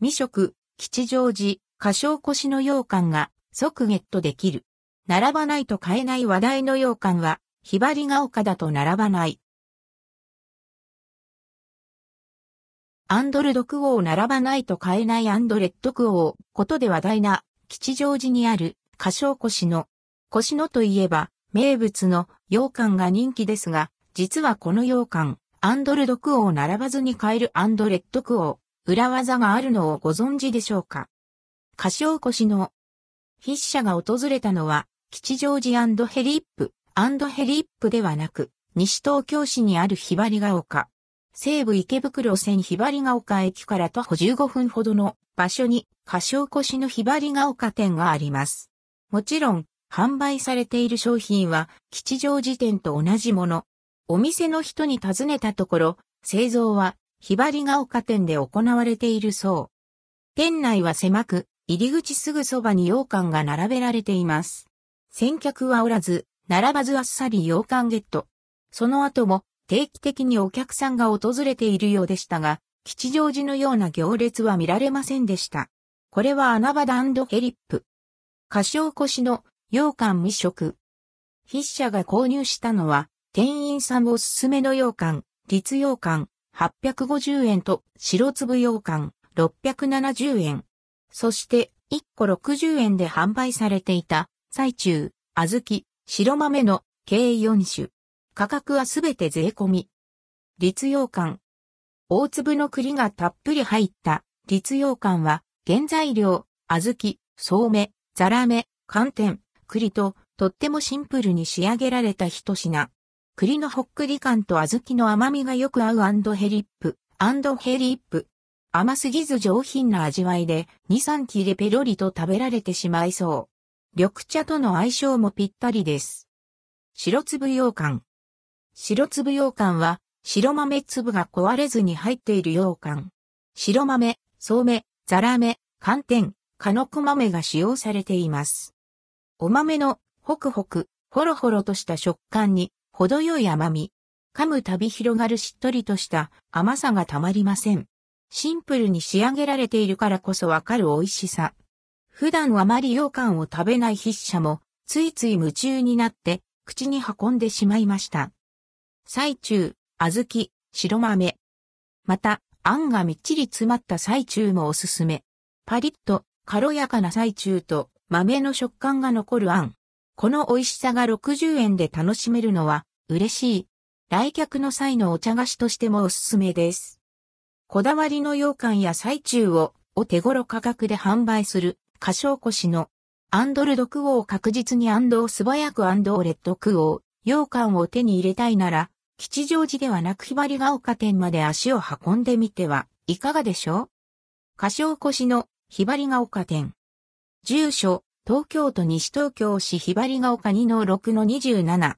未食、吉祥寺、歌唱越の羊羹が即ゲットできる。並ばないと買えない話題の羊羹は、ひばりが丘だと並ばない。アンドルドクオー並ばないと買えないアンドレッドクオーことで話題な吉祥寺にある歌唱越の。越野といえば名物の羊羹が人気ですが、実はこの羊羹、アンドルドクオー並ばずに買えるアンドレッドクオー、裏技があるのをご存知でしょうか？歌唱越の筆者が訪れたのは吉祥寺ヘリップ、ヘリップではなく、西東京市にあるひばりが丘。西武池袋線ひばりが丘駅から徒歩15分ほどの場所に、歌唱越のひばりが丘店があります。もちろん、販売されている商品は、吉祥寺店と同じもの。お店の人に尋ねたところ、製造は、ひばりが丘店で行われているそう。店内は狭く、入り口すぐそばに羊羹が並べられています。先客はおらず、並ばずあっさり羊羹ゲット。その後も、定期的にお客さんが訪れているようでしたが、吉祥寺のような行列は見られませんでした。これは穴場ダンドヘリップ。歌唱越の羊羹未食。筆者が購入したのは、店員さんおすすめの羊羹、立羊羹、850円と白粒羊羹、670円。そして、1個60円で販売されていた、最中、小豆、白豆の計4種。価格はすべて税込み。立羊羹。大粒の栗がたっぷり入った立羊羹は原材料、小豆、そうめ、ザラメ、寒天、栗ととってもシンプルに仕上げられた一品。栗のほっくり感と小豆の甘みがよく合う and hellip、and hellip。甘すぎず上品な味わいで2、3切れペロリと食べられてしまいそう。緑茶との相性もぴったりです。白粒羊羹。白粒羊羹は白豆粒が壊れずに入っている羊羹。白豆、そうめ、ザラメ、寒天、カノコ豆が使用されています。お豆のホクホク、ホロホロとした食感に程よい甘み。噛むたび広がるしっとりとした甘さがたまりません。シンプルに仕上げられているからこそわかる美味しさ。普段あまり羊羹を食べない筆者もついつい夢中になって口に運んでしまいました。最中、小豆、白豆。また、あんがみっちり詰まった最中もおすすめ。パリッと、軽やかな最中と豆の食感が残るあん。この美味しさが60円で楽しめるのは嬉しい。来客の際のお茶菓子としてもおすすめです。こだわりの羊羹や最中をお手頃価格で販売する、歌唱越のアンドルドクオー確実にアンドを素早くアンドレットクオー、羊羹を手に入れたいなら、吉祥寺ではなくひばりが丘店まで足を運んでみてはいかがでしょう？歌唱越のひばりが丘店。住所、東京都西東京市ひばりが丘2の6の27。